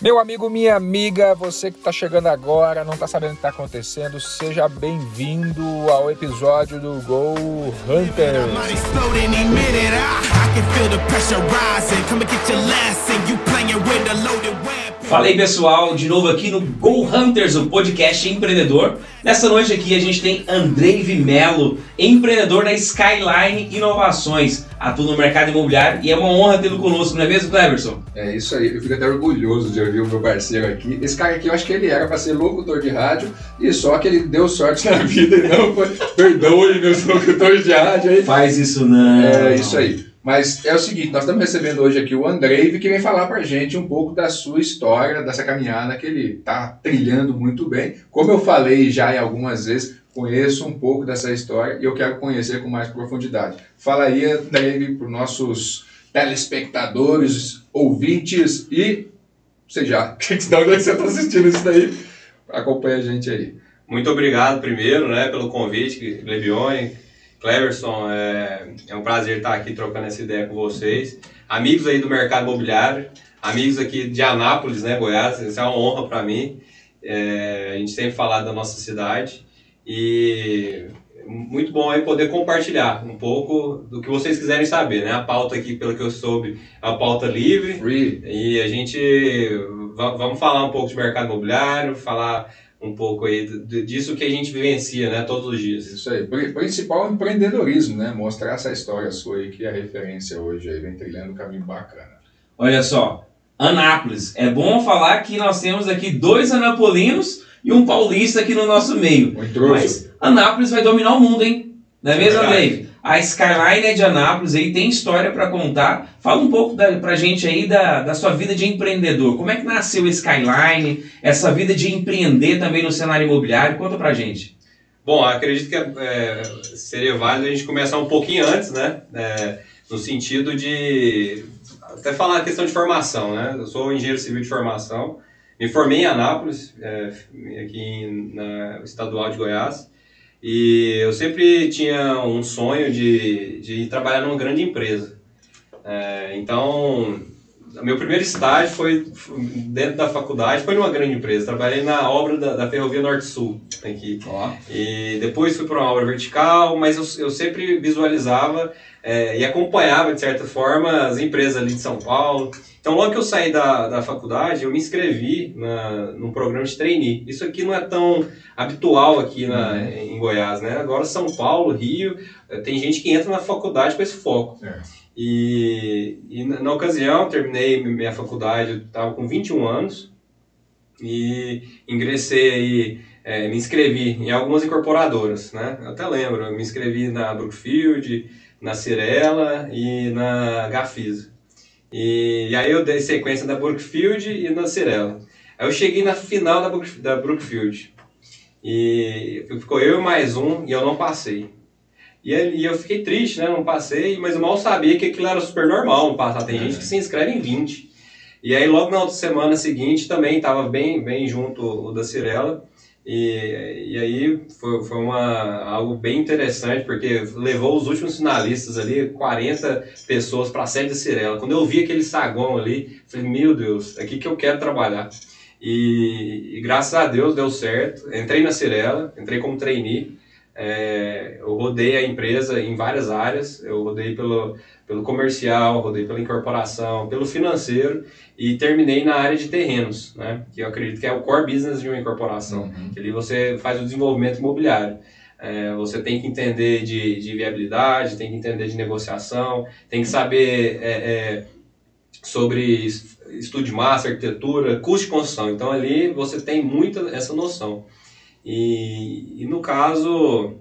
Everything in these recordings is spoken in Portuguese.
Meu amigo, minha amiga, você que está chegando agora, não está sabendo o que está acontecendo, seja bem-vindo ao episódio do Go Hunter. Fala aí pessoal, de novo aqui no Go Hunters, o podcast empreendedor. Nessa noite aqui a gente tem Andrei Vimelo, empreendedor da Skyline Inovações, atua no mercado imobiliário e é uma honra tê-lo conosco, não é mesmo, Cleverson? É isso aí, eu fico até orgulhoso de ouvir o meu parceiro aqui. Esse cara aqui eu acho que ele era para ser locutor de rádio e só que ele deu sorte na vida e não foi. Perdoe meus locutores de rádio aí. Faz isso não. É isso aí. Mas é o seguinte, nós estamos recebendo hoje aqui o Andrei, que vem falar pra gente um pouco da sua história, dessa caminhada que ele está trilhando muito bem. Como eu falei já em algumas vezes, conheço um pouco dessa história e eu quero conhecer com mais profundidade. Fala aí, Andrei, para os nossos telespectadores, ouvintes e seja, de onde é você está assistindo isso daí? Acompanha a gente aí. Muito obrigado primeiro, né, pelo convite, Levione, Cleverson, é, é um prazer estar aqui trocando essa ideia com vocês. Amigos aí do mercado imobiliário, amigos aqui de Anápolis, né, Goiás, isso é uma honra para mim. É, a gente sempre falar da nossa cidade e muito bom aí poder compartilhar um pouco do que vocês quiserem saber, né? A pauta aqui, pelo que eu soube, é uma pauta livre. Free. E a gente vamos falar um pouco de mercado imobiliário, falar um pouco aí disso que a gente vivencia, né, todos os dias. Isso aí. Principal empreendedorismo, né? Mostrar essa história sua aí que é a referência hoje aí, vem trilhando um caminho bacana. Olha só, Anápolis. É bom falar que nós temos aqui dois anapolinos e um paulista aqui no nosso meio. Muito Mas Anápolis vai dominar o mundo, hein? Não é mesmo, Dave? A Skyline é de Anápolis aí tem história para contar. Fala um pouco da, pra gente aí da, da sua vida de empreendedor. Como é que nasceu a Skyline? Essa vida de empreender também no cenário imobiliário? Conta pra gente. Bom, acredito que é, seria válido a gente começar um pouquinho antes, né? É, no sentido de até falar a questão de formação, né? Eu sou engenheiro civil de formação, me formei em Anápolis, é, aqui na Estadual de Goiás. E eu sempre tinha um sonho de, de trabalhar numa grande empresa. É, então, meu primeiro estágio foi dentro da faculdade, foi numa grande empresa. Trabalhei na obra da, da Ferrovia Norte-Sul aqui. Oh. E depois fui para uma obra vertical, mas eu, eu sempre visualizava é, e acompanhava, de certa forma, as empresas ali de São Paulo. Então, logo que eu saí da, da faculdade, eu me inscrevi na, num programa de trainee. Isso aqui não é tão habitual aqui na, uhum. em Goiás, né? Agora São Paulo, Rio, eh, tem gente que entra na faculdade com esse foco. É. E, e na, na, ocasião, terminei minha faculdade, eu estava com 21 anos e ingressei aí, é, me inscrevi em algumas incorporadoras, né? Eu até lembro, me inscrevi na Brookfield, na Cirela e na Gafisa. E, e, aí eu dei sequência da Brookfield e na Cirela. Aí eu cheguei na final da, Brook, da Brookfield. E ficou eu e mais um e eu não passei. E, e eu fiquei triste, né? Não passei, mas eu mal sabia que aquilo era super normal não passar. Tem é. gente que se inscreve em 20. E aí logo na outra semana seguinte também estava bem, bem junto o da Cirela. E, e aí foi, foi uma, algo bem interessante, porque levou os últimos finalistas ali, 40 pessoas para a sede da Cirela. Quando eu vi aquele saguão ali, falei, meu Deus, é aqui que eu quero trabalhar. E, e graças a Deus deu certo. Entrei na Cirela, entrei como trainee. É, eu rodei a empresa em várias áreas, eu rodei pelo, pelo comercial, rodei pela incorporação, pelo financeiro e terminei na área de terrenos, né? que eu acredito que é o core business de uma incorporação, uhum. que ali você faz o desenvolvimento imobiliário. É, você tem que entender de, de, viabilidade, tem que entender de negociação, tem que saber é, é, sobre estudo de massa, arquitetura, custo de construção. Então ali você tem muita essa noção. E, e no caso,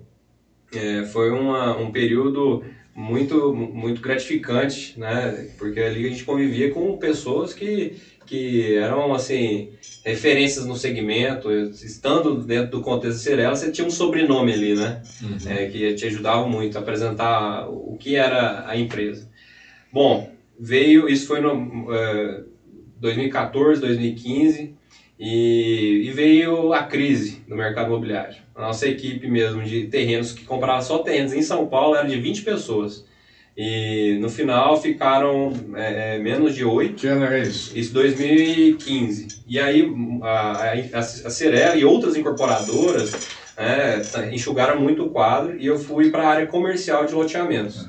é, foi uma, um período muito, muito gratificante, né? Porque ali a gente convivia com pessoas que, que eram, assim, referências no segmento. Estando dentro do contexto de Cirela, você tinha um sobrenome ali, né? Uhum. É, que te ajudava muito a apresentar o que era a empresa. Bom, veio, isso foi no é, 2014, 2015, e, e, veio a crise no mercado imobiliário. A nossa equipe mesmo de terrenos que comprava só terrenos em São Paulo era de 20 pessoas. E no final ficaram é, é, menos de 8. Que ano era isso? Isso 2015. E aí a, a, a Cirela e outras incorporadoras né, enxugaram muito o quadro e eu fui para a área comercial de loteamentos.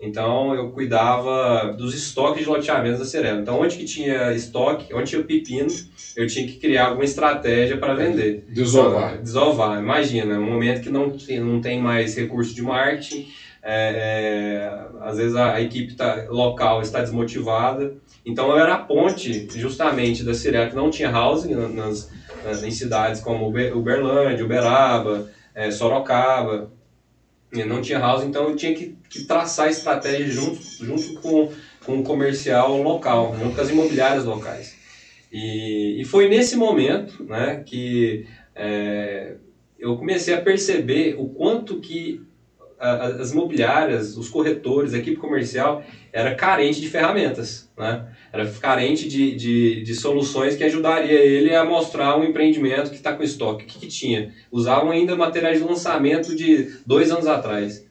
Então eu cuidava dos estoques de loteamentos da Cirela. Então onde que tinha estoque, onde tinha pepino, eu tinha que criar alguma estratégia para vender. Desovar. Desovar. Imagina, um momento que não, não tem mais recurso de marketing, é, é, às vezes a, a equipe tá, local está desmotivada. Então eu era a ponte justamente da Cirela, que não tinha housing nas, nas, em cidades como Uberlândia, Uberaba, é, Sorocaba. Não tinha housing, então eu tinha que, que traçar estratégia junto, junto com, com o comercial local, junto com as imobiliárias locais. E, e foi nesse momento né, que é, eu comecei a perceber o quanto que as imobiliárias, os corretores, a equipe comercial era carente de ferramentas, né? Era carente de, de, de soluções que ajudaria ele a mostrar um empreendimento que está com estoque. O que, que, tinha? Usavam ainda materiais de lançamento de dois anos atrás.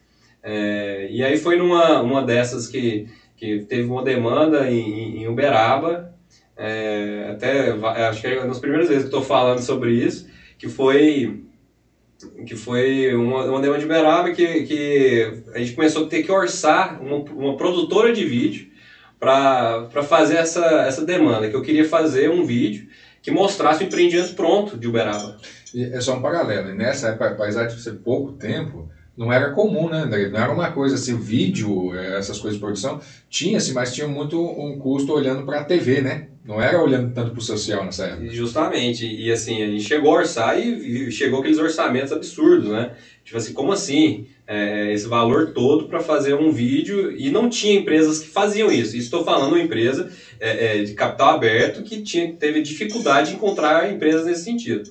É, e aí foi numa uma dessas que, que teve uma demanda em, em Uberaba, é, até acho que é uma das primeiras vezes que estou falando sobre isso, que foi que foi uma, uma demanda de Uberaba que, que a gente começou a ter que orçar uma, uma produtora de vídeo para fazer essa, essa demanda, que eu queria fazer um vídeo que mostrasse o empreendimento pronto de Uberaba. E é só um paralelo, nessa época, apesar de ser pouco tempo, não era comum, né? Não era uma coisa assim, vídeo, é, essas coisas de produção, tinha-se, mas tinha muito um custo olhando para a TV, né? Não era olhando tanto para o social nessa época. Justamente. E assim, a gente chegou a orçar e chegou aqueles orçamentos absurdos, né? Tipo assim, como assim? É, esse valor todo para fazer um vídeo e não tinha empresas que faziam isso. Estou falando uma empresa é, é, de capital aberto que tinha, teve dificuldade de encontrar empresas nesse sentido.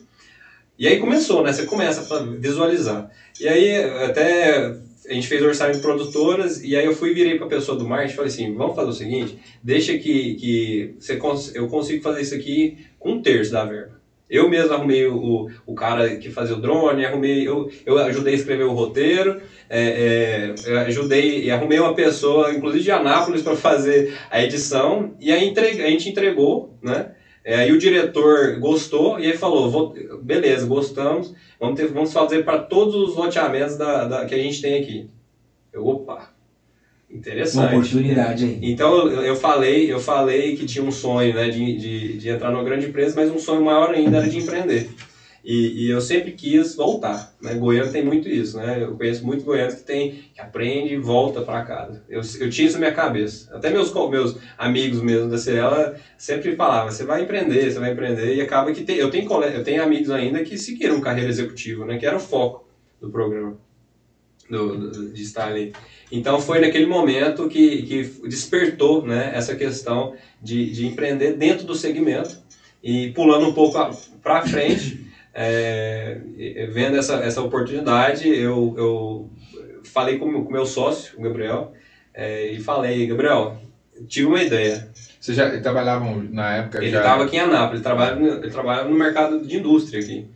E aí começou, né? Você começa a visualizar. E aí até a gente fez orçamento de produtoras e aí eu fui virei para a pessoa do marketing e falei assim, vamos fazer o seguinte, deixa que, que você cons eu consigo fazer isso aqui com um terço da verba. Eu mesmo arrumei o, o cara que fazia o drone, arrumei, eu, eu ajudei a escrever o roteiro, é, é, ajudei e arrumei uma pessoa, inclusive de Anápolis, para fazer a edição, e aí entregue, a gente entregou, né? É, aí o diretor gostou e aí falou, vou, beleza, gostamos, vamos, ter, vamos fazer para todos os loteamentos da, da, que a gente tem aqui. Eu, opa, interessante. Uma oportunidade aí. Então eu falei, eu falei que tinha um sonho né, de, de, de entrar numa grande empresa, mas um sonho maior ainda era de empreender. E, e, eu sempre quis voltar. Né? Goiânia tem muito isso, né? Eu conheço muitos goianos que tem que aprende e volta para casa. Eu, eu tinha isso na minha cabeça. Até meus meus amigos mesmo da Cirela sempre falavam: você vai empreender, você vai empreender e acaba que tem, eu tenho eu tenho amigos ainda que seguiram carreira executiva, né? Que era o foco do programa do, do, de estar ali. Então foi naquele momento que, que despertou né, essa questão de, de empreender dentro do segmento e pulando um pouco para frente é, vendo essa, essa oportunidade, eu, eu falei com o meu sócio, o Gabriel, é, e falei, Gabriel, tive uma ideia. Vocês já trabalhavam na época? Ele estava aqui em Anápolis, ele trabalha, ele trabalha no mercado de indústria aqui.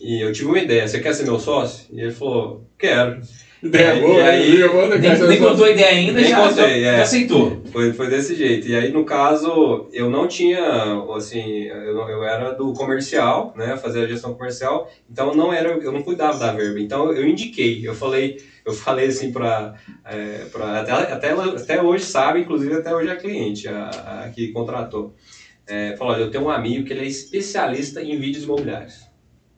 E eu tive uma ideia, você quer ser meu sócio? E ele falou, quero. Ideia boa, e aí, nem, nem contou a ideia ainda, nem já, contei, já, é. aceitou. Foi, foi desse jeito. E aí, no caso, eu não tinha, assim, eu, eu era do comercial, né, fazer a gestão comercial, então não era, eu não cuidava da verba. Então eu indiquei, eu falei, eu falei assim para, é, pra, até, até, até hoje sabe, inclusive até hoje a cliente, a, a que contratou. É, falou, olha, eu tenho um amigo que ele é especialista em vídeos imobiliários.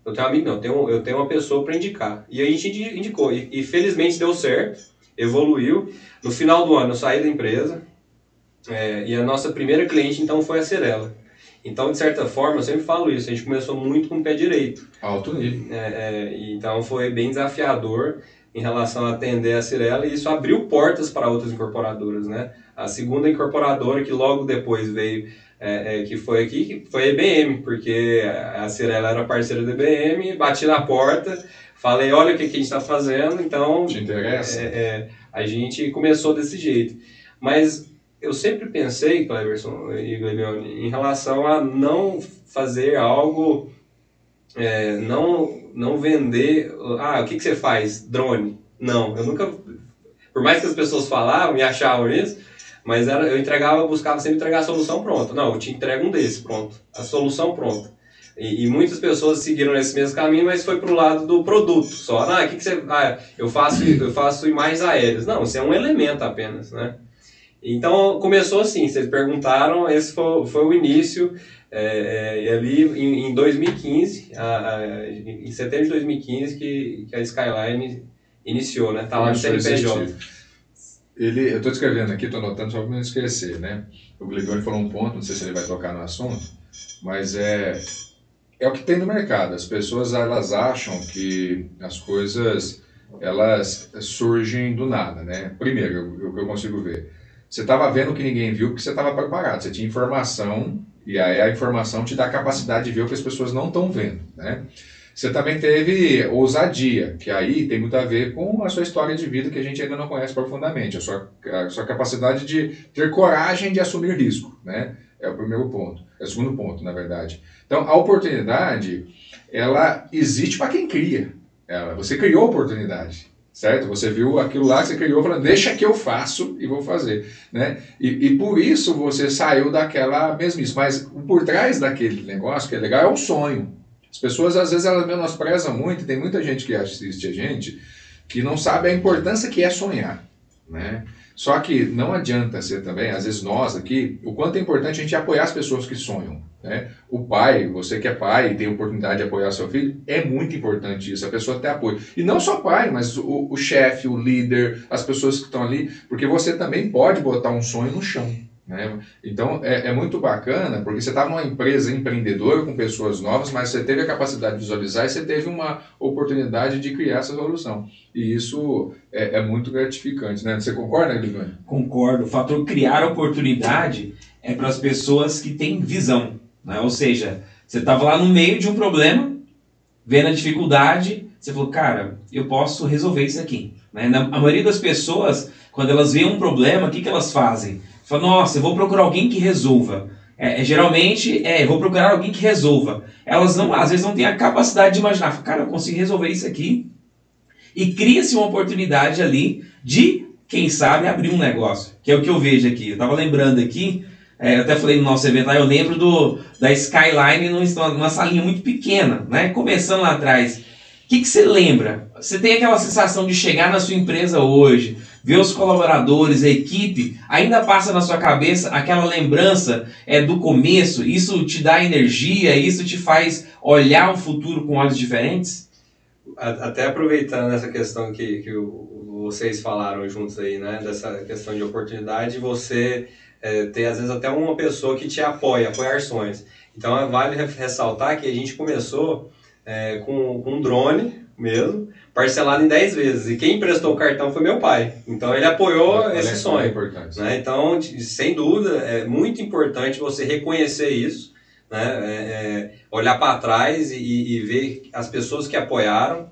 Eu tenho um amigo, não, eu tenho, eu tenho uma pessoa para indicar. E a gente indicou. E, e, felizmente deu certo, evoluiu. No final do ano eu saí da empresa. É, e a nossa primeira cliente então foi a Cerela. Então, de certa forma, eu sempre falo isso, a gente começou muito com o pé direito. Alto nível. É, é, então foi bem desafiador em relação a atender a Cirela e isso abriu portas para outras incorporadoras, né? A segunda incorporadora que logo depois veio é, é, que foi aqui, que foi a IBM, porque a Cirela era parceira da IBM, bati na porta, falei, olha o que, que a gente está fazendo, então... Te interessa? É, é, a gente começou desse jeito. Mas eu sempre pensei, Cleverson e Glemione, em relação a não fazer algo, é, não, não vender... Ah, o que, que você faz? Drone. Não, eu nunca Por mais que as pessoas falavam e achavam isso, mas era, eu entregava, buscava sempre entregar a solução pronta. Não, eu te entrego um desse, pronto. A solução pronta. E, e, muitas pessoas seguiram nesse mesmo caminho, mas foi pro lado do produto só. Ah, que, que você. Ah, eu faço, eu faço imagens aéreas. Não, isso é um elemento apenas, né? Então começou assim, vocês perguntaram, esse foi, foi o início. É, é, ali em, em 2015, a, a, em setembro de 2015, que, que a Skyline iniciou, né? Tá lá no CNPJ. Ele, eu estou escrevendo aqui, estou anotando só para não esquecer, né? O Gligoni falou um ponto, não sei se ele vai tocar no assunto, mas é é o que tem no mercado. As pessoas elas acham que as coisas elas surgem do nada, né? Primeiro, o que eu consigo ver, você estava vendo que ninguém viu porque você estava preparado, você tinha informação e aí a informação te dá a capacidade de ver o que as pessoas não estão vendo, né? Você também teve ousadia, que aí tem muito a ver com a sua história de vida que a gente ainda não conhece profundamente, a sua, a sua capacidade de ter coragem de assumir risco, né? É o primeiro ponto, é o segundo ponto, na verdade. Então, a oportunidade, ela existe para quem cria. Ela, você criou a oportunidade, certo? Você viu aquilo lá que você criou, falando, deixa que eu faço e vou fazer, né? E, e por isso você saiu daquela mesmice. Mas por trás daquele negócio que é legal é o sonho. As pessoas, às vezes, elas menosprezam muito, tem muita gente que assiste a gente que não sabe a importância que é sonhar, né? Só que não adianta ser também, às vezes nós aqui, o quanto é importante a gente apoiar as pessoas que sonham. Né? O pai, você que é pai e tem oportunidade de apoiar seu filho, é muito importante isso, a pessoa ter apoio. E não só pai, mas o, o chefe, o líder, as pessoas que estão ali, porque você também pode botar um sonho no chão. Né? Então é, é, muito bacana, porque você está numa empresa empreendedora com pessoas novas, mas você teve a capacidade de visualizar e você teve uma oportunidade de criar essa solução. E isso é, é muito gratificante. Né? Você concorda, Guilherme? Concordo. O fator criar oportunidade é para as pessoas que têm visão. Né? Ou seja, você estava lá no meio de um problema, vendo a dificuldade, você falou, cara, eu posso resolver isso aqui. Né? A maioria das pessoas, quando elas veem um problema, o que, que elas fazem? Fala, nossa, eu vou procurar alguém que resolva. É, é, geralmente, é, vou procurar alguém que resolva. Elas não, às vezes não têm a capacidade de imaginar, fala, cara, eu consigo resolver isso aqui. E cria-se uma oportunidade ali de, quem sabe, abrir um negócio. Que é o que eu vejo aqui. Eu estava lembrando aqui, é, eu até falei no nosso evento lá, eu lembro do, da Skyline numa salinha muito pequena, né? Começando lá atrás. O que, que você lembra? Você tem aquela sensação de chegar na sua empresa hoje, ver os colaboradores, a equipe, ainda passa na sua cabeça aquela lembrança é, do começo, isso te dá energia, isso te faz olhar o futuro com olhos diferentes? Até aproveitando essa questão que, que vocês falaram juntos aí, né, dessa questão de oportunidade, você é, ter às vezes até uma pessoa que te apoia, apoiar sonhos. Então vale ressaltar que a gente começou é, com, com um drone mesmo, parcelado em 10 vezes. E quem emprestou o cartão foi meu pai. Então ele apoiou Olha, esse sonho. É importante. Né? Então, sem dúvida, é muito importante você reconhecer isso, né? É, é, olhar para trás e, e, ver as pessoas que apoiaram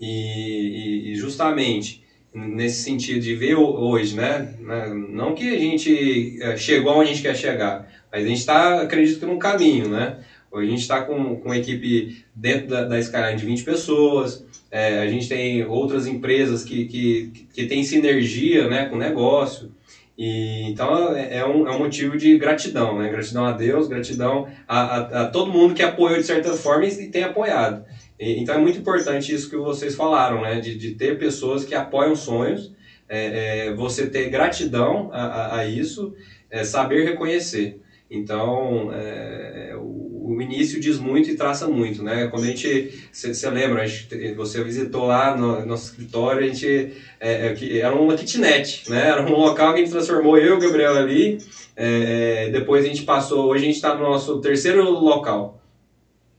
e, e, justamente nesse sentido de ver hoje, né? né? Não que a gente é, chegou onde a gente quer chegar, mas a gente está, acredito que, num caminho, né? Hoje a gente está com, com equipe dentro da, da Skyline de 20 pessoas, é, a gente tem outras empresas que, que, que têm sinergia né, com o negócio. E, então é, é um, é um motivo de gratidão, né? Gratidão a Deus, gratidão a, a, a todo mundo que apoiou de certa forma e, tem apoiado. E, então é muito importante isso que vocês falaram, né? De, de ter pessoas que apoiam sonhos, é, é, você ter gratidão a, a, a isso, é, saber reconhecer. Então, é, o, o, início diz muito e traça muito, né? Quando a gente, você lembra, a gente, você visitou lá no nosso escritório, a gente, é, é, era uma kitnet, né? Era um local que a gente transformou eu e o Gabriel ali, é, é, depois a gente passou, hoje a gente está no nosso terceiro local.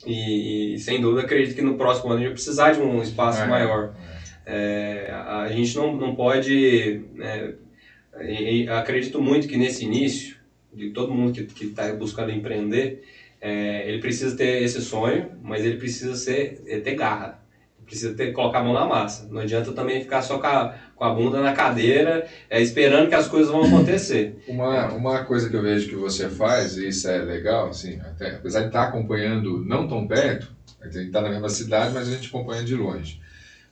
E, e, sem dúvida acredito que no próximo ano a gente vai precisar de um espaço é. maior. a, a, gente não, não pode, acredito muito que nesse início, de todo mundo que está buscando empreender, é, ele precisa ter esse sonho, mas ele precisa ser, é, ter garra. Precisa ter, colocar a mão na massa. Não adianta também ficar só com a, com a bunda na cadeira, é, esperando que as coisas vão acontecer. Uma, uma coisa que eu vejo que você faz, e isso é legal, assim, até, apesar de estar acompanhando não tão perto, a gente está na mesma cidade, mas a gente acompanha de longe.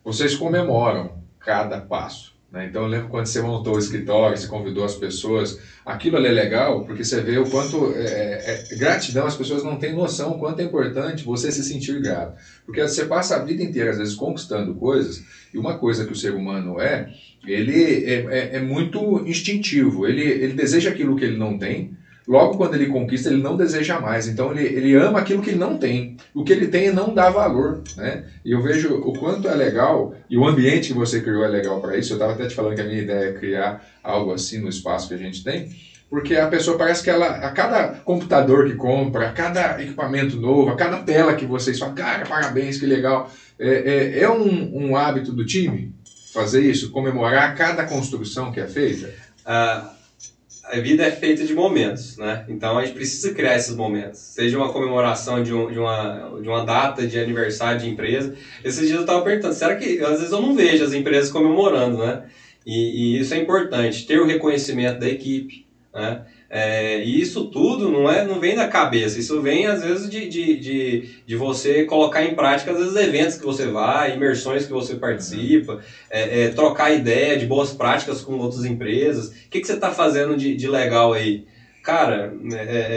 Vocês comemoram cada passo. Né? Então eu lembro quando você montou o escritório, você convidou as pessoas, aquilo ali é legal porque você vê o quanto é, é, é, gratidão, as pessoas não têm noção o quanto é importante você se sentir grato. Porque você passa a vida inteira, às vezes, conquistando coisas, e uma coisa que o ser humano é, ele é, é, é muito instintivo, ele, ele deseja aquilo que ele não tem, Logo, quando ele conquista, ele não deseja mais. Então, ele, ele ama aquilo que ele não tem. O que ele tem não dá valor. Né? E eu vejo o quanto é legal, e o ambiente que você criou é legal para isso. Eu estava até te falando que a minha ideia é criar algo assim no espaço que a gente tem. Porque a pessoa parece que ela, a cada computador que compra, a cada equipamento novo, a cada tela que vocês falam, cara, parabéns, que legal. É, é, é um, um hábito do time fazer isso, comemorar cada construção que é feita? Uh a vida é feita de momentos, né? Então a gente precisa criar esses momentos. Seja uma comemoração de, um, de, uma, de uma data de aniversário de empresa. Esses dias eu estava perguntando, será que às vezes eu não vejo as empresas comemorando, né? E, e isso é importante, ter o reconhecimento da equipe, né? É, e isso tudo não, é, não vem da cabeça, isso vem às vezes de, de, de, de, você colocar em prática, às vezes, eventos que você vai, imersões que você participa, é, é, trocar ideia de boas práticas com outras empresas. O que, que você está fazendo de, de legal aí? Cara,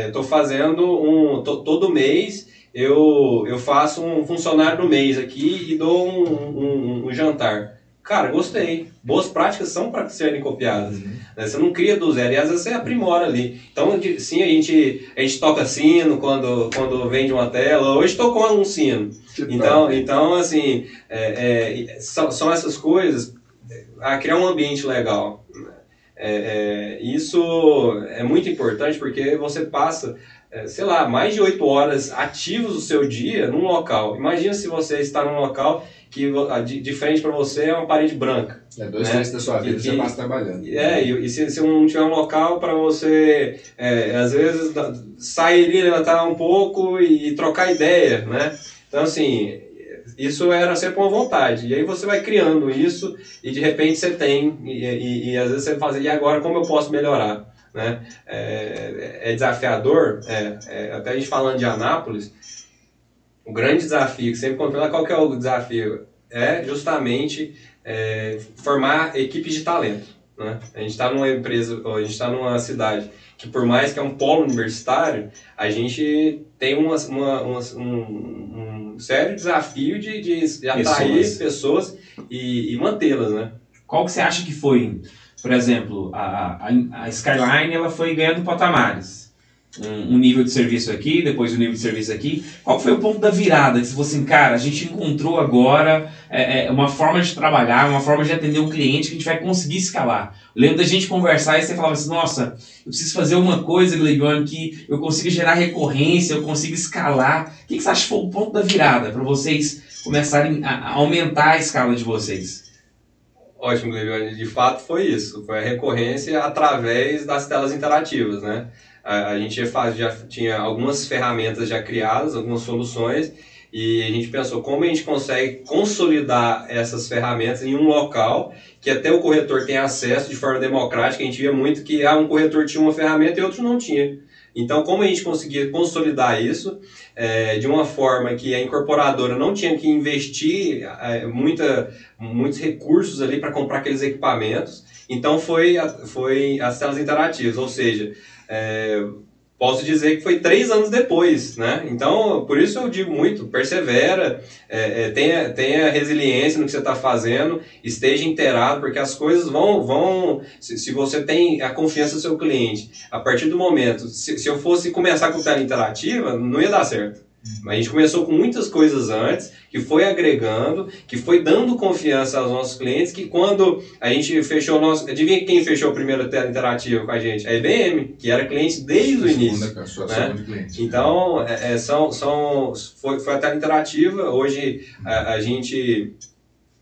estou é, é, fazendo um. Tô, todo mês eu, eu faço um funcionário do mês aqui e dou um, um, um jantar. Cara, gostei. Boas práticas são para serem copiadas. Uhum. Né? Você não cria do zero e às vezes você aprimora ali. Então, sim, a gente, a gente toca sino quando, quando vende uma tela. Hoje tocou um sino. então, então, assim, é, é, são, são essas coisas a criar um ambiente legal. Né? É, é, isso é muito importante porque você passa, sei lá, mais de oito horas ativos do seu dia num local. Imagina se você está num local que de, frente para você é uma parede branca. É dois né? da sua vida e, você passa trabalhando. É, e, e se, se não tiver um local para você, é, às vezes, sair ali, levantar um pouco e, e, trocar ideia, né? Então, assim, isso era sempre uma vontade. E aí você vai criando isso e de repente você tem, e, e, e às vezes você faz, e agora como eu posso melhorar? Né? É, é desafiador, é, é, até a gente falando de Anápolis, o grande desafio que sempre controla, qual que é o desafio? É justamente é, formar equipes de talento. Né? A gente está numa empresa, a gente está numa cidade que por mais que é um polo universitário, a gente tem uma, uma, uma um, um, sério desafio de, de, de atrair pessoas, pessoas e, e mantê-las, né? Qual que você acha que foi, por exemplo, a, a, a Skyline ela foi ganhando patamares um, um, nível de serviço aqui, depois um nível de serviço aqui. Qual foi o ponto da virada? Que você assim, cara, a gente encontrou agora é, é, uma forma de trabalhar, uma forma de atender o cliente que a gente vai conseguir escalar. Eu lembro da gente conversar e você falava assim, nossa, eu preciso fazer uma coisa, Gleigon, que eu consiga gerar recorrência, eu consiga escalar. O que, que você acha que foi o ponto da virada para vocês começarem a aumentar a escala de vocês? Ótimo, Gleigon. De fato foi isso. Foi a recorrência através das telas interativas, né? a, a gente já, já tinha algumas ferramentas já criadas, algumas soluções, e a gente pensou como a gente consegue consolidar essas ferramentas em um local que até o corretor tem acesso de forma democrática. A gente via muito que ah, um corretor tinha uma ferramenta e outro não tinha. Então, como a gente conseguia consolidar isso é, de uma forma que a incorporadora não tinha que investir é, muita, muitos recursos ali para comprar aqueles equipamentos, então foi, foi as telas interativas, ou seja, é, posso dizer que foi três anos depois, né? Então, por isso eu digo muito, persevera, é, é, tenha, tenha resiliência no que você está fazendo, esteja inteirado, porque as coisas vão, vão se, se, você tem a confiança do seu cliente, a partir do momento, se, se eu fosse começar com tela interativa, não ia dar certo. A gente começou com muitas coisas antes, que foi agregando, que foi dando confiança aos nossos clientes, que quando a gente fechou o nosso... Adivinha quem fechou a primeira tela interativa com a gente? A IBM, que era cliente desde o início. né? Então, é, é, são, são, foi, foi a tela interativa. Hoje a, a gente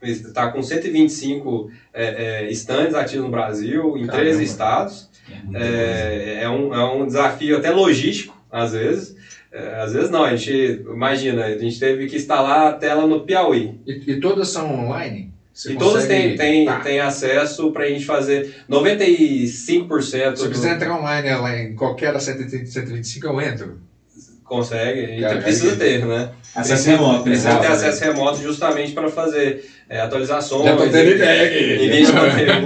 está com 125 é, é, stands ativos no Brasil, em Caramba. 13 estados. É, é, um, é um desafio até logístico, às vezes, às vezes não, a gente, imagina, a gente teve que instalar a tela no Piauí. E, e todas são online? Você e todas têm, têm, tá. têm acesso para a gente fazer 95%. Se eu quiser entrar online lá em qualquer da 125, eu entro? Consegue, a gente Cara, precisa aí- ter, né? Acesso Precisa- remoto, Precisa ter né? acesso remoto justamente para fazer é, atualizações. Já tô tendo ideia aqui.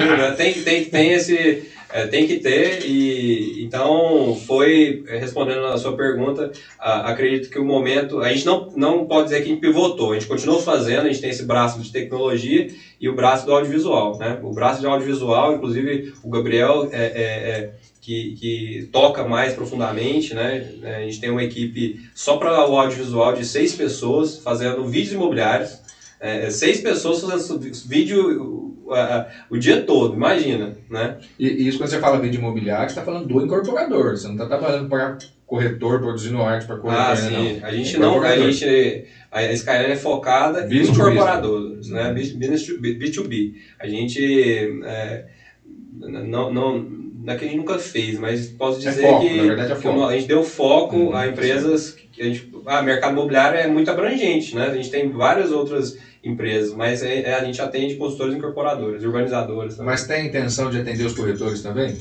Né? tem, tem, tem esse. É, tem que ter, e então foi é, respondendo a sua pergunta. a- acredito que o momento. A gente não, não pode dizer que a gente pivotou, a gente continuou fazendo, a gente tem esse braço de tecnologia e o braço do audiovisual. Né? O braço de audiovisual, inclusive o Gabriel, é, é- é, que, que toca mais profundamente. Né? A gente tem uma equipe só para o audiovisual de seis pessoas fazendo vídeos imobiliários. É, seis pessoas fazendo vídeo a- o dia todo, imagina, né? E, e isso quando você fala vídeo imobiliário, você está falando do incorporador. Você não está trabalhando para corretor, produzindo arte para corretor, Ah, né, sim. não. A gente É não, a gente, a Skyline é focada em incorporadores, né? Business to- B2B. A gente é, não, não, não é que a gente nunca fez, mas posso É dizer foco, que, na verdade é que a gente deu foco Uhum, a empresas que a gente, ah, mercado imobiliário é muito abrangente, né? A gente tem várias outras empresas, mas é- é- a gente atende consultores incorporadores, urbanizadores. também. Mas tem intenção de atender os corretores também?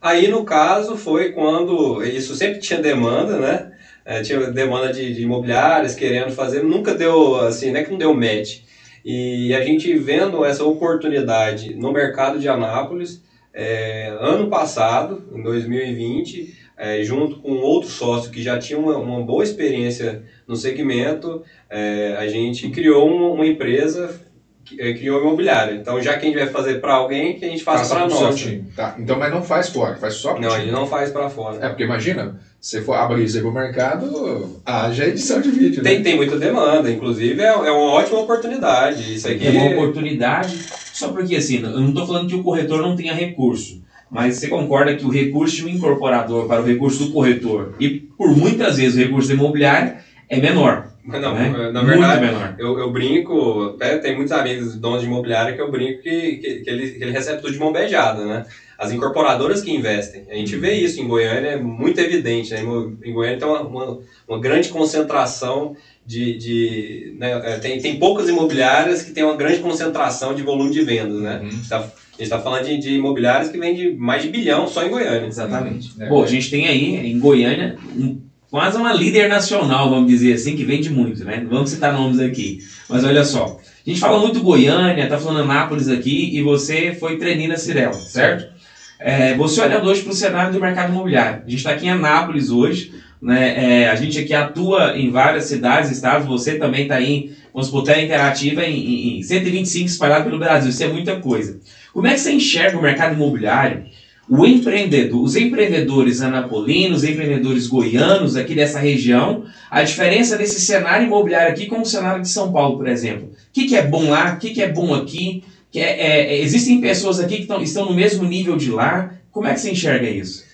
Aí, no caso, foi quando. Isso sempre tinha demanda, né? É, tinha demanda de, de imobiliários querendo fazer, nunca deu assim, não é que não deu match. E a gente vendo essa oportunidade no mercado de Anápolis, é, ano passado, em 2020, é, junto com outro sócio que já tinha uma, uma boa experiência no segmento, é, a gente criou uma, uma empresa, que- é, criou uma imobiliária. Então, já que a gente vai fazer para alguém, que a gente faça para nós. Tá. Então, mas não faz fora, faz só pro Não, time. gente não faz para fora. É, porque imagina, se for abrir isso aí pro mercado, haja edição de vídeo, Tem, né? tem muita demanda, inclusive é, é uma ótima oportunidade. Isso aqui É uma oportunidade, só porque assim, eu não estou falando que o corretor não tenha recurso, mas você concorda que o recurso do incorporador para o recurso do corretor, e por muitas vezes o recurso do imobiliário, é menor. Não, né? na Muito verdade, menor. eu, eu brinco, até tem muitos amigos donos de imobiliária que eu brinco que, que, que ele, que ele recebe tudo de mão beijada, né? As incorporadoras que investem. A gente vê isso em Goiânia, é muito evidente. Né? Em Goiânia tem uma, uma, uma grande concentração de. de né? é, tem, tem poucas imobiliárias que tem uma grande concentração de volume de vendas, né? Uhum. Tá- a gente está falando de, de imobiliários que vendem mais de bilhão só em Goiânia. Exatamente. É. Pô, a gente tem aí em Goiânia um- quase uma líder nacional, vamos dizer assim, que vende muito, né? Não vamos citar nomes aqui. Mas olha só, a gente fala muito Goiânia, tá falando Anápolis aqui, e você foi treininho na Cirela, certo? É, você olhando hoje para o cenário do mercado imobiliário. A gente está aqui em Anápolis hoje, né? É, a gente aqui atua em várias cidades, estados, você também está aí, vamos supor, Interativa em, em, em 125 espalhado pelo Brasil, isso é muita coisa. Como é que você enxerga o mercado imobiliário o empreendedor, os empreendedores anapolinos, os empreendedores goianos aqui dessa região, a diferença desse cenário imobiliário aqui com o cenário de São Paulo, por exemplo. O que, que é bom lá, o que, que é bom aqui? Que é, é, existem pessoas aqui que tão, estão no mesmo nível de lá. Como é que você enxerga isso?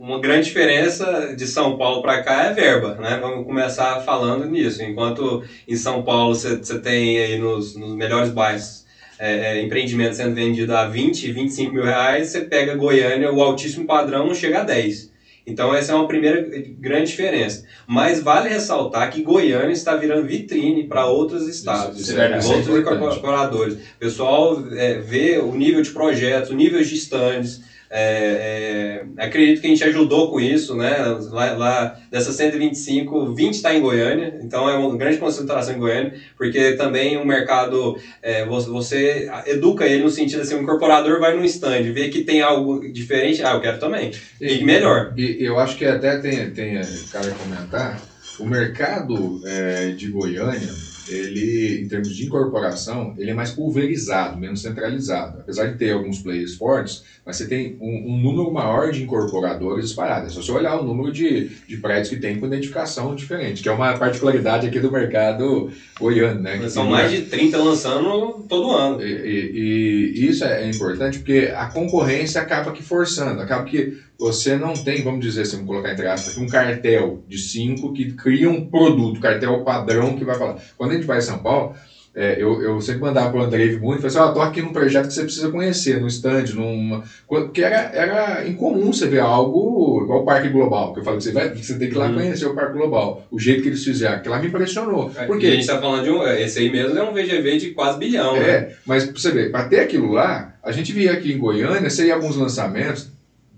Uma grande diferença de São Paulo para cá é verba, né? Vamos começar falando nisso. Enquanto em São Paulo você tem aí nos, nos melhores bairros é, é, empreendimentos sendo vendido a 20, 25 mil reais, você pega Goiânia, o altíssimo padrão não chega a 10. Então essa é uma primeira grande diferença. Mas vale ressaltar que Goiânia está virando vitrine para outros estados, Isso é é outros importante. incorporadores. O pessoal é, vê o nível de projetos, o nível de estandes, é, é, acredito que a gente ajudou com isso, né? Lá, lá dessas 125, 20 está em Goiânia, então é uma grande concentração em Goiânia, porque também o mercado, é, você, educa ele no sentido assim, o incorporador vai no stand, vê que tem algo diferente, ah, eu quero também. E melhor. E eu acho que até tem, tem cara comentar, o mercado é, de Goiânia, ele, em termos de incorporação, ele é mais pulverizado, menos centralizado. Apesar de ter alguns players fortes, mas você tem um, um número maior de incorporadores espalhados. É só você olhar o número de, de prédios que tem com identificação diferente, que é uma particularidade aqui do mercado goiano, né? Que São tem mais de 30 lançando todo ano. e, e- e isso é importante porque a concorrência acaba que forçando, acaba que você não tem, vamos dizer assim, vamos colocar entre aspas, aqui, um cartel de cinco que cria um produto, cartel padrão que vai falar. Quando a gente vai em São Paulo, é, eu, eu sempre mandava pro Andrei muito, falei assim, ó, tô aqui num projeto que você precisa conhecer, num stand, numa... Porque era, era incomum você ver algo igual o Parque Global, que eu falo que você, vai, você tem que ir lá Uhum. conhecer o Parque Global, o jeito que eles fizeram, aquilo lá me impressionou. Por Porque quê? a gente está falando de um. Esse aí mesmo é um VGV de quase bilhão, né? É, mas pra você ver, para ter aquilo lá, a gente via aqui em Goiânia, você ia alguns lançamentos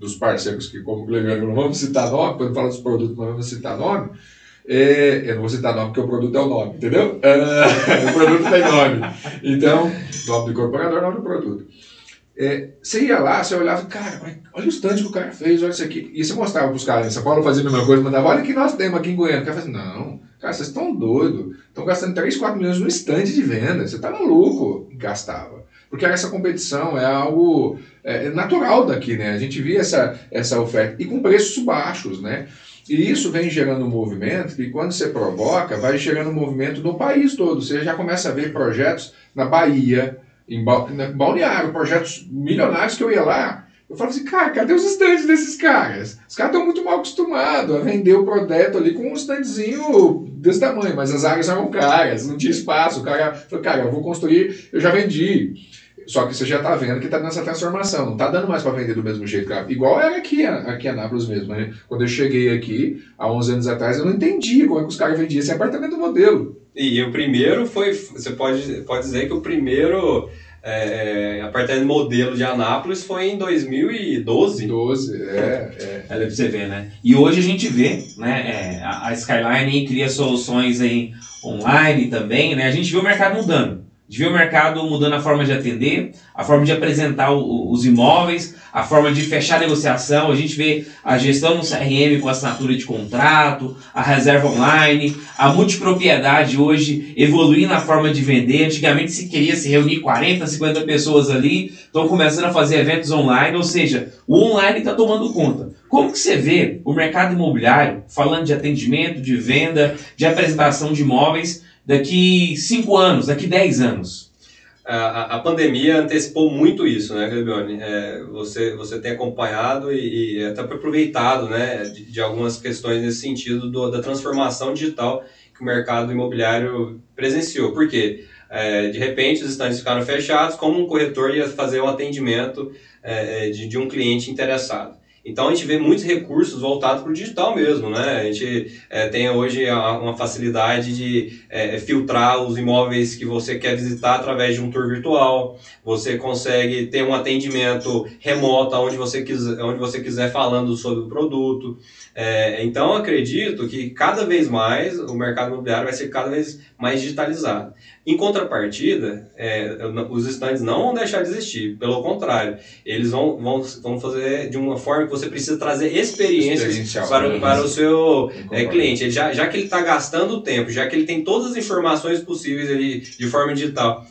dos parceiros que, como o Cleviano, não vamos citar nome, quando fala dos produtos, não vamos citar nome, é, eu não vou citar nome porque o produto é o nome, entendeu? É, o produto tem nome. Então, nome do incorporador, nome do produto. É, você ia lá, você olhava, cara, olha o stand que o cara fez, olha isso aqui. E você mostrava para os caras, em São Paulo fazia a mesma coisa, mandava, olha que nós temos aqui em Goiânia. O cara assim, não, cara, vocês estão doidos, estão gastando 3, 4 milhões no stand de venda, você está maluco. Gastava. Porque essa competição é algo é, natural daqui, né? A gente via essa, essa oferta, e com preços baixos, né? E isso vem gerando um movimento que, quando você provoca, vai gerando um movimento no país todo. Você já começa a ver projetos na Bahia, em Balneário, projetos milionários que eu ia lá. Eu falo assim, cara, cadê os estandes desses caras? Os caras estão muito mal acostumados a vender o projeto ali com um standzinho desse tamanho, mas as áreas eram caras, não tinha espaço. O cara falou, cara, eu vou construir, eu já vendi. Só que você já está vendo que está nessa transformação, não está dando mais para vender do mesmo jeito, cara. Igual era aqui, aqui em Anápolis mesmo. Né? Quando eu cheguei aqui, há 11 anos atrás, eu não entendia como é que os caras vendiam esse apartamento modelo. E o primeiro foi, você pode, pode dizer que o primeiro é, apartamento modelo de Anápolis foi em 2012. 12, é. é. é pra você ver, né? E hoje a gente vê, né, é, a Skyline cria soluções em online também, né? A gente vê o mercado mudando de ver o mercado mudando a forma de atender, a forma de apresentar o, os imóveis, a forma de fechar a negociação. A gente vê a gestão no CRM com assinatura de contrato, a reserva online, a multipropriedade hoje evoluindo na forma de vender. Antigamente se queria se reunir 40, 50 pessoas ali, estão começando a fazer eventos online, ou seja, o online está tomando conta. Como que você vê o mercado imobiliário falando de atendimento, de venda, de apresentação de imóveis? Daqui 5 anos, daqui 10 anos? A, a, pandemia antecipou muito isso, né, Gabrione? É, você, você tem acompanhado e, e até aproveitado né, de, de, algumas questões nesse sentido do, da transformação digital que o mercado imobiliário presenciou. Por quê? É, de repente, os estandes ficaram fechados, como um corretor ia fazer um atendimento é, de, de um cliente interessado. Então a gente vê muitos recursos voltados para o digital mesmo, né? A gente é, tem hoje uma facilidade de é, filtrar os imóveis que você quer visitar através de um tour virtual. Você consegue ter um atendimento remoto onde você quiser, onde você quiser falando sobre o produto. É, então acredito que cada vez mais o mercado imobiliário vai ser cada vez mais digitalizado. Em contrapartida, é, os stands não vão deixar de existir, pelo contrário, eles vão, vão, vão fazer de uma forma que você precisa trazer experiências para, né? para o seu é, cliente. Ele já, já que ele está gastando tempo, já que ele tem todas as informações possíveis ali de forma digital,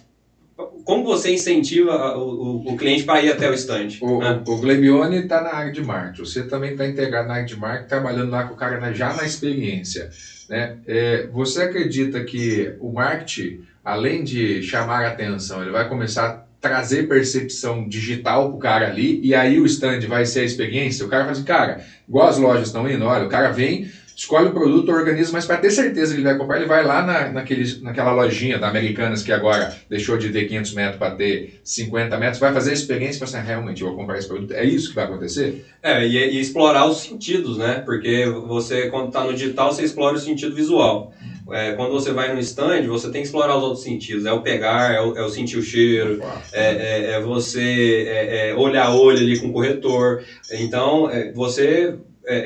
como você incentiva o, o, o, cliente para ir até o stand? O, né? o Glebione está na área de marketing, você também está integrado na área de marketing, trabalhando lá com o cara já na experiência. Né? É, você acredita que o marketing além de chamar a atenção, ele vai começar a trazer percepção digital pro cara ali, e aí o stand vai ser a experiência. O cara fala assim, cara, igual as lojas estão indo, olha, o cara vem, escolhe o produto, organiza, mas para ter certeza que ele vai comprar, ele vai lá na, naquele, naquela lojinha da Americanas que agora deixou de ter 500 metros para ter 50 metros, vai fazer a experiência e fala assim, ah, realmente, eu vou comprar esse produto. É isso que vai acontecer? É, e, e explorar os sentidos, né? Porque você, quando está no digital, você explora o sentido visual. É, quando você vai no stand, você tem que explorar os outros sentidos. É o pegar, é o, é o sentir o cheiro, é, é, é você é, é, olhar olho ali com o corretor. Então, você,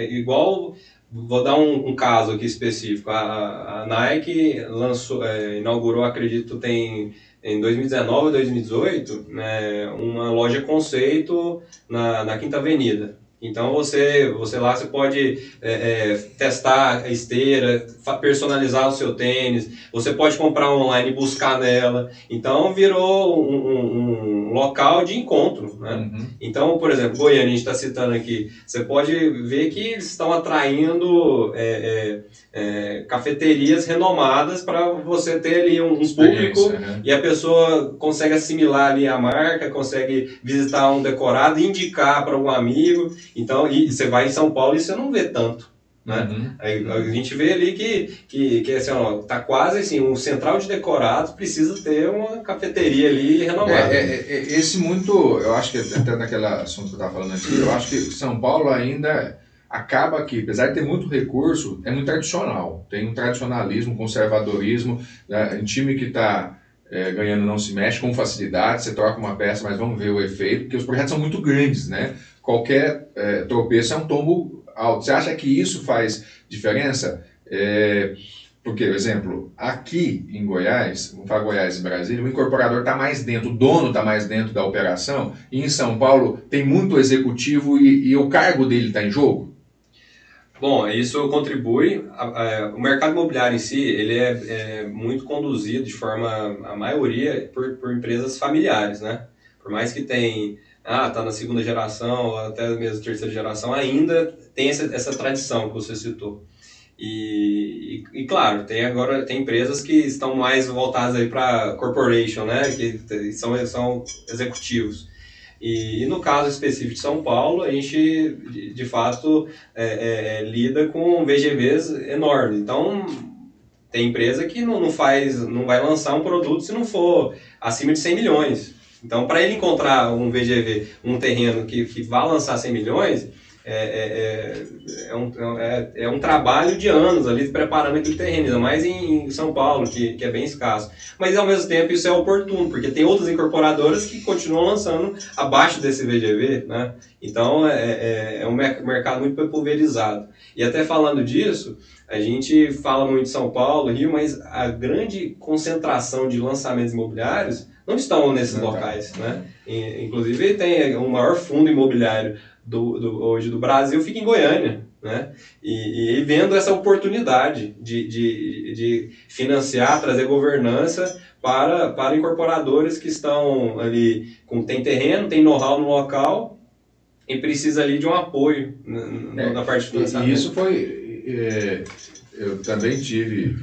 igual Vou dar um, um, caso aqui específico. A, a Nike lançou, é, inaugurou, acredito, tem em 2019 ou 2018, né, uma loja conceito na, na Quinta Avenida. Então você, você lá você pode é, é, testar a esteira, personalizar o seu tênis, você pode comprar online e buscar nela. Então virou um, um, um local de encontro. Né? Uhum. Então, por exemplo, Goiânia, a gente está citando aqui, você pode ver que eles estão atraindo é, é, é cafeterias renomadas para você ter ali um, um público né? e a pessoa consegue assimilar ali a marca, consegue visitar um decorado, indicar para um amigo. Então, e você vai em São Paulo e você não vê tanto. Né? Uhum. Aí, a gente vê ali que, que, que assim, ó, tá quase assim, um central de decorados precisa ter uma cafeteria ali renomada. É, é, é, esse muito, eu acho que até naquele assunto que eu estava falando aqui, eu acho que São Paulo ainda acaba que, apesar de ter muito recurso, é muito tradicional. Tem um tradicionalismo, um conservadorismo, né? um time que está é, ganhando não se mexe com facilidade, você troca uma peça, mas vamos ver o efeito, porque os projetos são muito grandes, né? qualquer é, tropeço é um tombo alto. Você acha que isso faz diferença? É, porque, por exemplo, aqui em Goiás, vamos falar Goiás e Brasília, o incorporador está mais dentro, o dono está mais dentro da operação, e em São Paulo tem muito executivo e, e o cargo dele está em jogo? Bom, isso contribui. O mercado imobiliário em si, ele é, é muito conduzido de forma, a maioria, por, por, empresas familiares, né? Por mais que tem, ah, tá na segunda geração, ou até mesmo terceira geração, ainda tem essa, essa tradição que você citou. E, e, e, claro, tem agora tem empresas que estão mais voltadas aí para corporation, né? Que são, são executivos. E, e, no caso específico de São Paulo, a gente de, de fato é, é, é lida com VGVs enormes. Então tem empresa que não, não faz, não vai lançar um produto se não for acima de 100 milhões. Então, para ele encontrar um VGV, um terreno que, que vá lançar 100 milhões, é, é, é, um, é, é um trabalho de anos ali preparando aquele terreno, ainda mais em, São Paulo, que, que é bem escasso. Mas ao mesmo tempo isso é oportuno, porque tem outras incorporadoras que continuam lançando abaixo desse VGV, né? Então é, é, é um mercado muito pulverizado. E até falando disso, a gente fala muito de São Paulo, Rio, mas a grande concentração de lançamentos imobiliários não estão nesses locais, né? Inclusive tem o maior fundo imobiliário do, do, hoje do Brasil fica em Goiânia, né? E, e vendo essa oportunidade de, de, de financiar, trazer governança para, para incorporadores que estão ali, com, tem terreno, tem know-how no local e precisa ali de um apoio na, é, na parte financiamento. E isso foi... É, eu também tive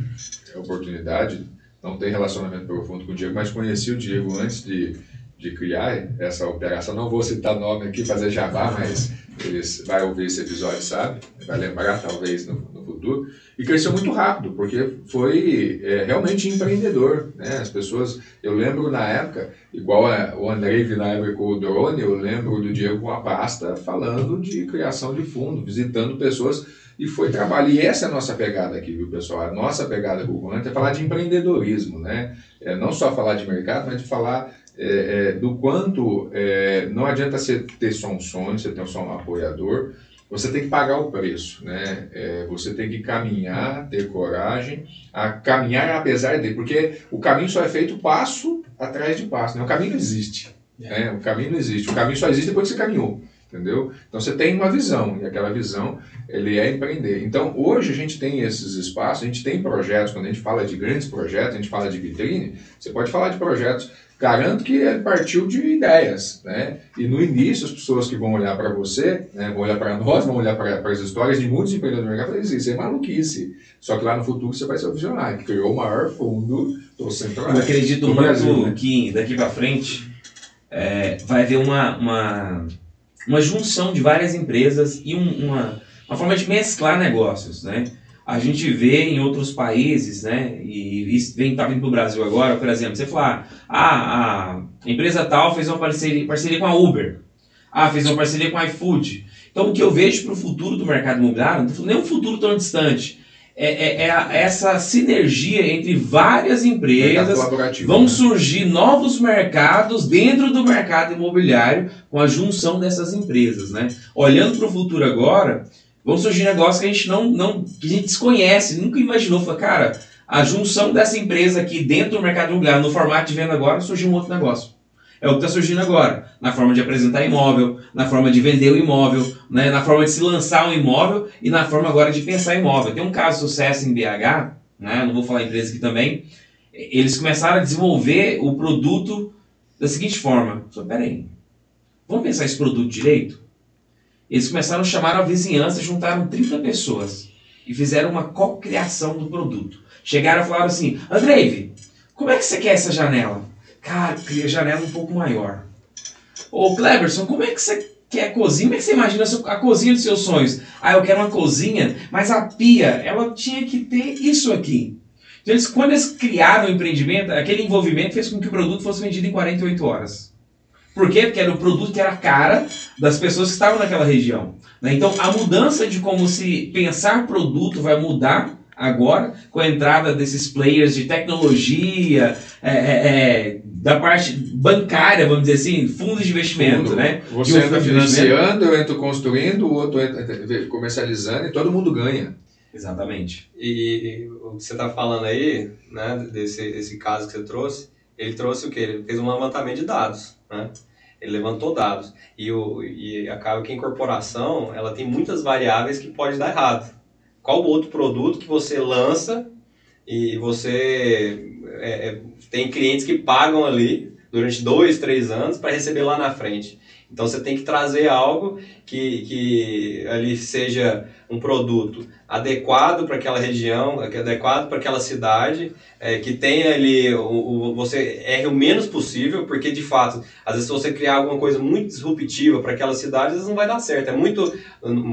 a oportunidade, não tem relacionamento profundo com o Diego, mas conheci o Diego antes de de criar essa operação. Não vou citar nome aqui, fazer jabá, mas eles vai ouvir esse episódio, sabe? Vai lembrar, talvez, no, no futuro. E cresceu muito rápido, porque foi é, realmente empreendedor. Né? As pessoas, eu lembro na época, igual a, o Andrei na época com o drone, eu lembro do Diego com a pasta falando de criação de fundo, visitando pessoas e foi trabalho. E essa é a nossa pegada aqui, viu, pessoal? A nossa pegada com o é falar de empreendedorismo, né? É não só falar de mercado, mas de falar é, é, do quanto é, não adianta você ter só um sonho, você ter só um apoiador, você tem que pagar o preço, né? É, você tem que caminhar, ter coragem, a caminhar apesar dele, porque o caminho só é feito passo atrás de passo, né? O caminho não existe, né? O caminho não existe, o caminho só existe depois que você caminhou entendeu? Então você tem uma visão e aquela visão ele é empreender. Então hoje a gente tem esses espaços, a gente tem projetos. Quando a gente fala de grandes projetos, a gente fala de vitrine. Você pode falar de projetos Garanto que ele partiu de ideias, né? E no início as pessoas que vão olhar para você, né, vão olhar para nós, vão olhar para as histórias de muitos empreendedores do mercado e falar isso é maluquice. Só que lá no futuro você vai ser o visionário, que criou o maior fundo do centro Eu acredito muito Brasil, né? que daqui para frente é, vai haver uma, uma, uma junção de várias empresas e um, uma, uma forma de mesclar negócios, né? a gente vê em outros países, né, e isso vem vindo para o Brasil agora, por exemplo, você falar, ah, a empresa tal fez uma parceria, parceria com a Uber, ah, fez uma parceria com a iFood. Então, o que eu vejo para o futuro do mercado imobiliário, não nem um futuro tão distante, é, é, é, essa sinergia entre várias empresas. Vão né? surgir novos mercados dentro do mercado imobiliário com a junção dessas empresas. Né? Olhando para o futuro agora, vão surgir negócios que a gente não, não que a gente desconhece, nunca imaginou. Fala, cara, a junção dessa empresa aqui dentro do mercado imobiliário, no formato de venda agora, surgiu um outro negócio. É o que está surgindo agora, na forma de apresentar imóvel, na forma de vender o imóvel, né, na forma de se lançar um imóvel e na forma agora de pensar imóvel. Tem um caso de sucesso em BH, né, não vou falar empresa aqui também, eles começaram a desenvolver o produto da seguinte forma: só peraí, vamos pensar esse produto direito? Eles começaram a chamar a vizinhança, juntaram 30 pessoas e fizeram uma cocriação do produto. Chegaram e falaram assim: Andrei, como é que você quer essa janela? Cara, queria janela um pouco maior. Ô Cleberson, como é que você quer cozinha? Como é que você imagina a cozinha dos seus sonhos? Ah, eu quero uma cozinha, mas a pia, ela tinha que ter isso aqui. Então, eles, quando eles criaram o empreendimento, aquele envolvimento fez com que o produto fosse vendido em 48 horas. Por quê? Porque era o produto que era a cara das pessoas que estavam naquela região. Né? Então, a mudança de como se pensar produto vai mudar agora com a entrada desses players de tecnologia, é, é, é da parte bancária, vamos dizer assim, fundos de investimento, Tudo. né? Você entra financiando, eu entro construindo, o outro entra comercializando e todo mundo ganha. Exatamente. E, o que você está falando aí, né, desse esse caso que você trouxe, ele trouxe o quê? Ele fez um levantamento de dados, né? Ele levantou dados. E, o, e acaba que a incorporação, ela tem muitas variáveis que pode dar errado. Qual outro produto que você lança e você é, é, tem clientes que pagam ali durante dois, três anos para receber lá na frente. Então você tem que trazer algo que, que ali seja um produto adequado para aquela região, adequado para aquela cidade, é, que tenha ali, o, o, você erre o menos possível, porque de fato, às vezes se você criar alguma coisa muito disruptiva para aquela cidade, às vezes não vai dar certo, é muito,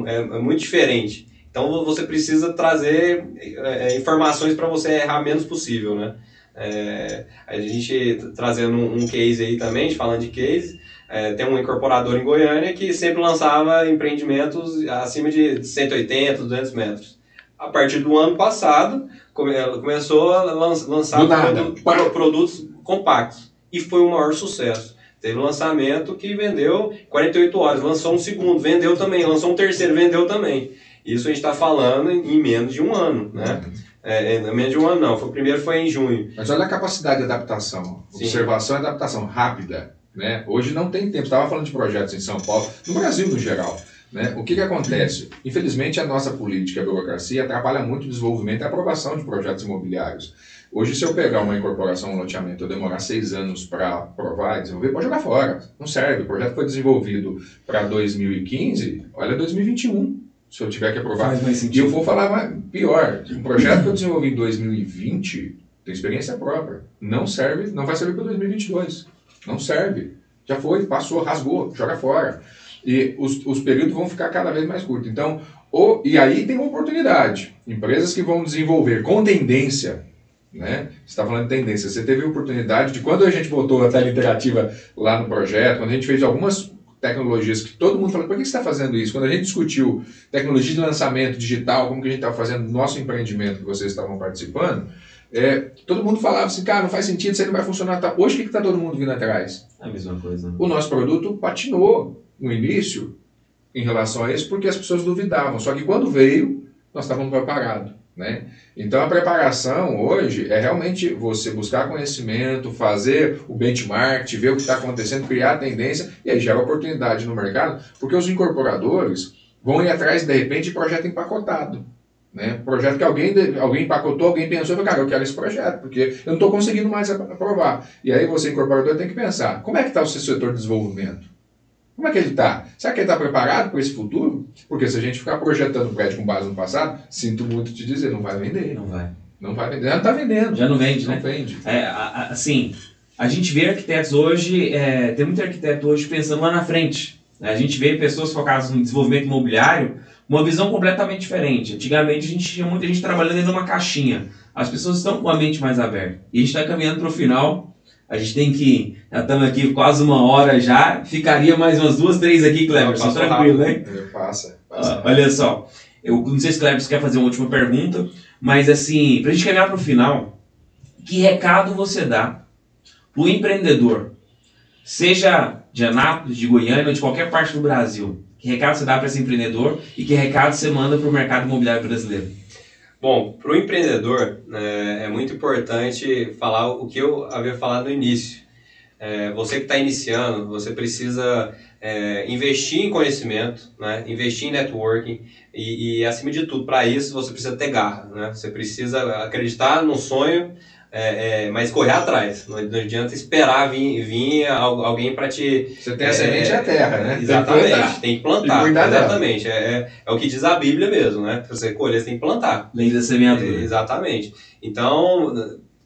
é, é muito diferente. Então você precisa trazer é, informações para você errar menos possível, né? É, a gente trazendo um, case aí também, falando de case, é, tem um incorporador em Goiânia que sempre lançava empreendimentos acima de 180, 200 metros. A partir do ano passado, come, começou a lançar produ produtos compactos e foi o maior sucesso. Teve um lançamento que vendeu 48 horas, lançou um segundo, vendeu também, lançou um terceiro, vendeu também. Isso a gente está falando em menos de um ano, né? É, é, menos de um ano não, foi, o primeiro foi em junho. Mas olha a capacidade de adaptação, Sim. observação e adaptação rápida. Né? Hoje não tem tempo, estava falando de projetos em São Paulo, no Brasil no geral. Né? O que, que acontece? Infelizmente, a nossa política, a burocracia, atrapalha muito o desenvolvimento e a aprovação de projetos imobiliários. Hoje, se eu pegar uma incorporação, um loteamento, eu demorar seis anos para aprovar e desenvolver, pode jogar fora. Não serve. O projeto foi desenvolvido para 2015, olha 2021 se eu tiver que aprovar. Faz mais sentido. E eu vou falar mais, pior, um projeto que eu desenvolvi em 2020, tem experiência própria, não serve, não vai servir para 2022. Não serve. Já foi, passou, rasgou, joga fora. E os, os períodos vão ficar cada vez mais curtos. Então, ou, e aí tem uma oportunidade. Empresas que vão desenvolver com tendência, né? Você está falando de tendência. Você teve a oportunidade de, quando a gente botou a tela interativa lá no projeto, quando a gente fez algumas tecnologias que todo mundo falou, por que você está fazendo isso? Quando a gente discutiu tecnologia de lançamento digital, como que a gente estava fazendo no nosso empreendimento que vocês estavam participando, é, todo mundo falava assim, cara, não faz sentido, isso aí não vai funcionar. Tá. Hoje, o que está todo mundo vindo atrás? A mesma coisa. O nosso produto patinou no início em relação a isso, porque as pessoas duvidavam. Só que quando veio, nós estávamos preparados. Né? Então a preparação hoje é realmente você buscar conhecimento, fazer o benchmark, ver o que está acontecendo, criar tendência e aí gera oportunidade no mercado, porque os incorporadores vão ir atrás de repente de projeto empacotado. Né? Projeto que alguém, alguém empacotou, alguém pensou, cara, eu quero esse projeto, porque eu não estou conseguindo mais aprovar. E aí você, incorporador, tem que pensar, como é que está o seu setor de desenvolvimento? Como é que ele está? Será que ele está preparado para esse futuro? Porque se a gente ficar projetando prédio com base no passado, sinto muito te dizer, não vai vender. Não vai. Não vai vender. Já não está vendendo. Já não vende, não né? vende. É, assim, a gente vê arquitetos hoje, é, tem muito arquiteto hoje pensando lá na frente. A gente vê pessoas focadas no desenvolvimento imobiliário, uma visão completamente diferente. Antigamente a gente tinha muita gente trabalhando dentro de uma caixinha. As pessoas estão com a mente mais aberta. E a gente está caminhando para o final. A gente tem que. Já estamos aqui quase uma hora já. Ficaria mais umas duas, três aqui, Kleber. Só tranquilo, né? Passa. passa. Ah, olha só. Eu não sei se o Kleber quer fazer uma última pergunta, mas assim, para a gente caminhar para o final, que recado você dá para o empreendedor, seja de Anápolis, de Goiânia ou de qualquer parte do Brasil? Que recado você dá para esse empreendedor e que recado você manda para o mercado imobiliário brasileiro? Bom, para o empreendedor é, é, muito importante falar o que eu havia falado no início. É, você que está iniciando, você precisa é, investir em conhecimento, né? investir em networking e, e acima de tudo, para isso você precisa ter garra. Né? Você precisa acreditar no sonho é, é, mas correr atrás. Não, não adianta esperar vir, vir alguém para te. Você tem a semente e a terra, né? Exatamente, tem que plantar. Tem que exatamente. É, é, é, o que diz a Bíblia mesmo, né? Para você colher, você tem que plantar. Lei da semeadura. exatamente. Então,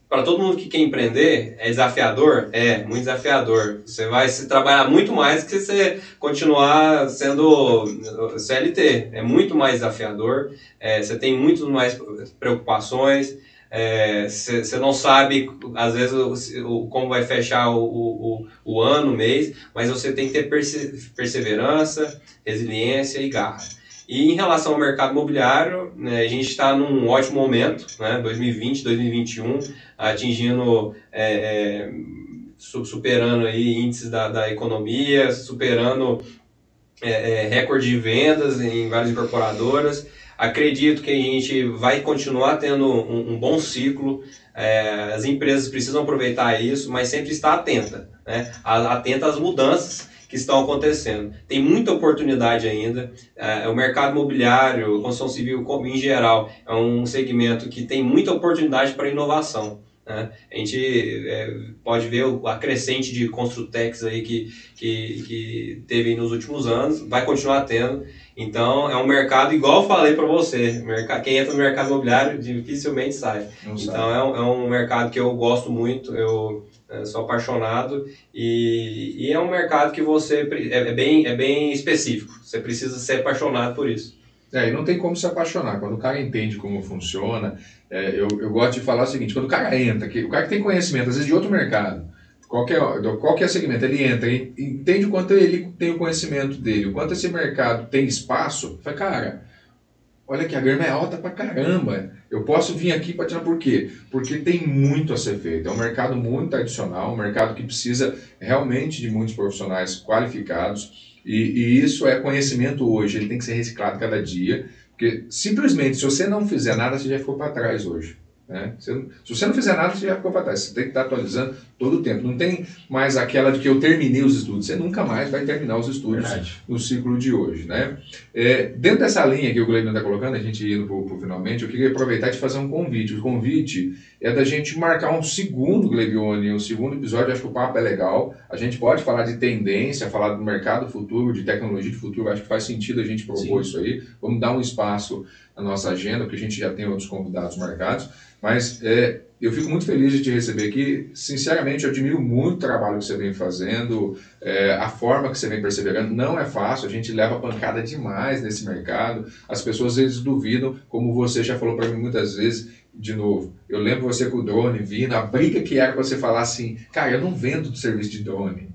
para todo mundo que quer empreender, é desafiador? É, muito desafiador. Você vai se trabalhar muito mais que você continuar sendo CLT. É muito mais desafiador. É, você tem muito mais preocupações você é, não sabe, às vezes, o, como vai fechar o, o, o, ano, o mês, mas você tem que ter perse, perseverança, resiliência e garra. E em relação ao mercado imobiliário, né, a gente está num ótimo momento, né, 2020, 2021, atingindo, é, é, superando aí índices da, da economia, superando é, é, recorde de vendas em várias incorporadoras. Acredito que a gente vai continuar tendo um, um bom ciclo. É, as empresas precisam aproveitar isso, mas sempre estar atenta, né? atenta às mudanças que estão acontecendo. Tem muita oportunidade ainda. É, o mercado imobiliário, construção civil em geral, é um segmento que tem muita oportunidade para inovação. Né? A gente é, pode ver a crescente de Construtex aí que, que, que teve nos últimos anos, vai continuar tendo. Então, é um mercado, igual eu falei para você, quem entra no mercado imobiliário dificilmente sai. Não então, é um, é um, mercado que eu gosto muito, eu é, sou apaixonado e, e, é um mercado que você é, é, bem, é bem específico, você precisa ser apaixonado por isso. É, e não tem como se apaixonar. Quando o cara entende como funciona, é, eu, eu gosto de falar o seguinte: quando o cara entra, que, o cara que tem conhecimento, às vezes de outro mercado, qualquer, qualquer segmento, ele entra e entende o quanto ele tem o conhecimento dele, o quanto esse mercado tem espaço, fala, cara, olha que a grama é alta pra caramba. Eu posso vir aqui para tirar por quê? Porque tem muito a ser feito. É um mercado muito tradicional, um mercado que precisa realmente de muitos profissionais qualificados. E, e, isso é conhecimento hoje, ele tem que ser reciclado cada dia, porque simplesmente se você não fizer nada, você já ficou para trás hoje. Né? Você, se você não fizer nada, você já ficou para trás. Você tem que estar atualizando todo o tempo. Não tem mais aquela de que eu terminei os estudos. Você nunca mais vai terminar os estudos Verdade. no ciclo de hoje. Né? É, dentro dessa linha que o Gleibman está colocando, a gente indo para o finalmente, eu queria aproveitar e fazer um convite. O convite é da gente marcar um segundo Glebione, um segundo episódio. Acho que o papo é legal. A gente pode falar de tendência, falar do mercado futuro, de tecnologia de futuro. Acho que faz sentido a gente propor Sim. isso aí. Vamos dar um espaço na nossa agenda, porque a gente já tem outros convidados marcados. Mas é, eu fico muito feliz de te receber aqui. Sinceramente, eu admiro muito o trabalho que você vem fazendo, é, a forma que você vem perseverando. Não é fácil, a gente leva pancada demais nesse mercado. As pessoas vezes duvidam, como você já falou para mim muitas vezes. De novo, eu lembro você com o drone vindo, a briga que era você falar assim, cara, eu não vendo serviço de drone,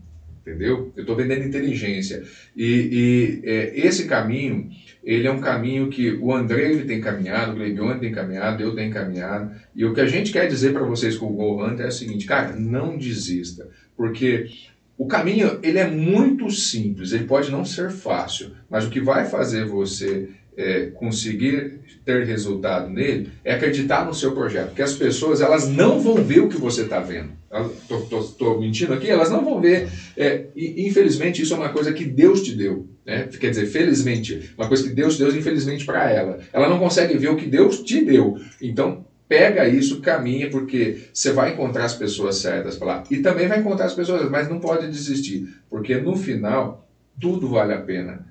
entendeu? Eu estou vendendo inteligência. E, e é, esse caminho ele é um caminho que o André ele tem caminhado, o Gleibione tem caminhado, eu tenho caminhado. E o que a gente quer dizer para vocês com o Go Hunter é o seguinte, cara, não desista, porque o caminho ele é muito simples, ele pode não ser fácil, mas o que vai fazer você é, conseguir ter resultado nele é acreditar no seu projeto, porque as pessoas elas não vão ver o que você está vendo. Estou mentindo aqui? Elas não vão ver. É, e, infelizmente isso é uma coisa que Deus te deu. Né? Quer dizer, felizmente, uma coisa que Deus te deu, infelizmente, para ela. Ela não consegue ver o que Deus te deu. Então, pega isso, caminha, porque você vai encontrar as pessoas certas para lá. E também vai encontrar as pessoas, mas não pode desistir, porque no final tudo vale a pena.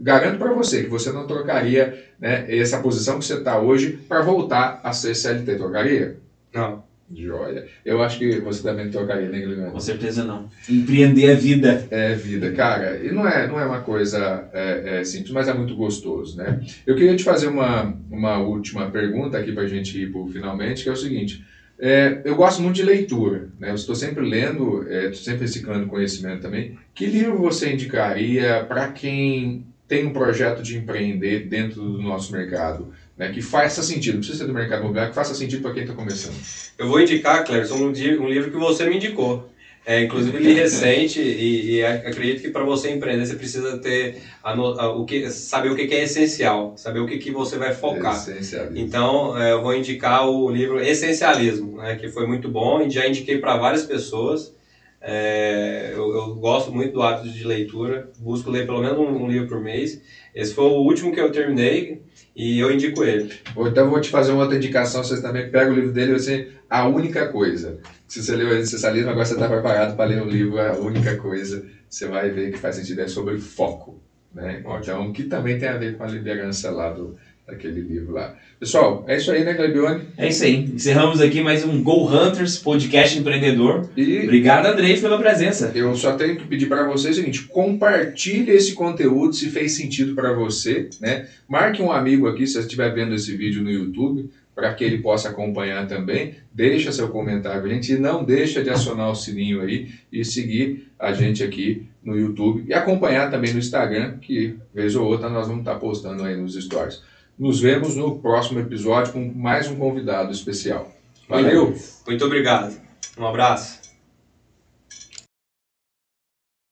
Garanto para você que você não trocaria né, essa posição que você está hoje para voltar a ser CLT. Trocaria? Não. Joia. Eu acho que você também trocaria, né, Guilherme? Com certeza não. Empreender a vida. É vida, cara. E não é, não é uma coisa é, é simples, mas é muito gostoso, né? Eu queria te fazer uma, uma última pergunta aqui para a gente ir para finalmente, que é o seguinte. É, eu gosto muito de leitura, né? Eu estou sempre lendo, é, sempre reciclando conhecimento também. Que livro você indicaria para quem tem um projeto de empreender dentro do nosso mercado? Né, que faça sentido, não precisa ser do mercado imobiliário, que faça sentido para quem está começando. Eu vou indicar, Clerson, um, um livro que você me indicou. É, inclusive li recente e, e, acredito que para você empreender você precisa ter a, a, o que saber o que, que, é essencial, saber o que, que você vai focar. Então é, eu vou indicar o livro Essencialismo, né, que foi muito bom e já indiquei para várias pessoas. É, eu, eu, gosto muito do hábito de leitura, busco ler pelo menos um, um livro por mês. Esse foi o último que eu terminei, e eu indico ele. Então vou te fazer uma outra indicação, vocês também pegam o livro dele e você A Única Coisa. Se você leu o Essencialismo, agora você está preparado para ler o livro A Única Coisa, você vai ver que faz sentido, é sobre foco. Né? Então, que também tem a ver com a liderança lá do, daquele livro lá. Pessoal, é isso aí, né, Glebione? É isso aí. Encerramos aqui mais um Go Hunters podcast empreendedor. E Obrigado, Andrei, pela presença. Eu só tenho que pedir para vocês o seguinte: compartilhe esse conteúdo se fez sentido para você, né? Marque um amigo aqui se você estiver vendo esse vídeo no YouTube para que ele possa acompanhar também. Deixa seu comentário, gente, e não deixa de acionar o sininho aí e seguir a gente aqui no YouTube e acompanhar também no Instagram, que vez ou outra nós vamos estar postando aí nos stories. Nos vemos no próximo episódio com mais um convidado especial. Valeu! Muito obrigado. Um abraço.